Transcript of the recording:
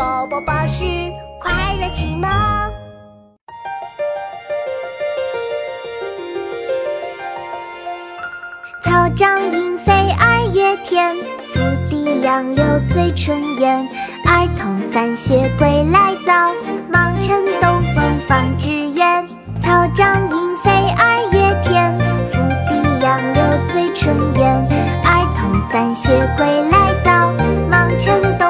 宝宝巴士快乐启蒙。草长莺飞二月天，拂堤杨柳醉春烟。儿童散学归来早，忙趁东风放纸鸢。草长莺飞二月天，拂堤杨柳醉春烟。儿童散学归来早，忙趁东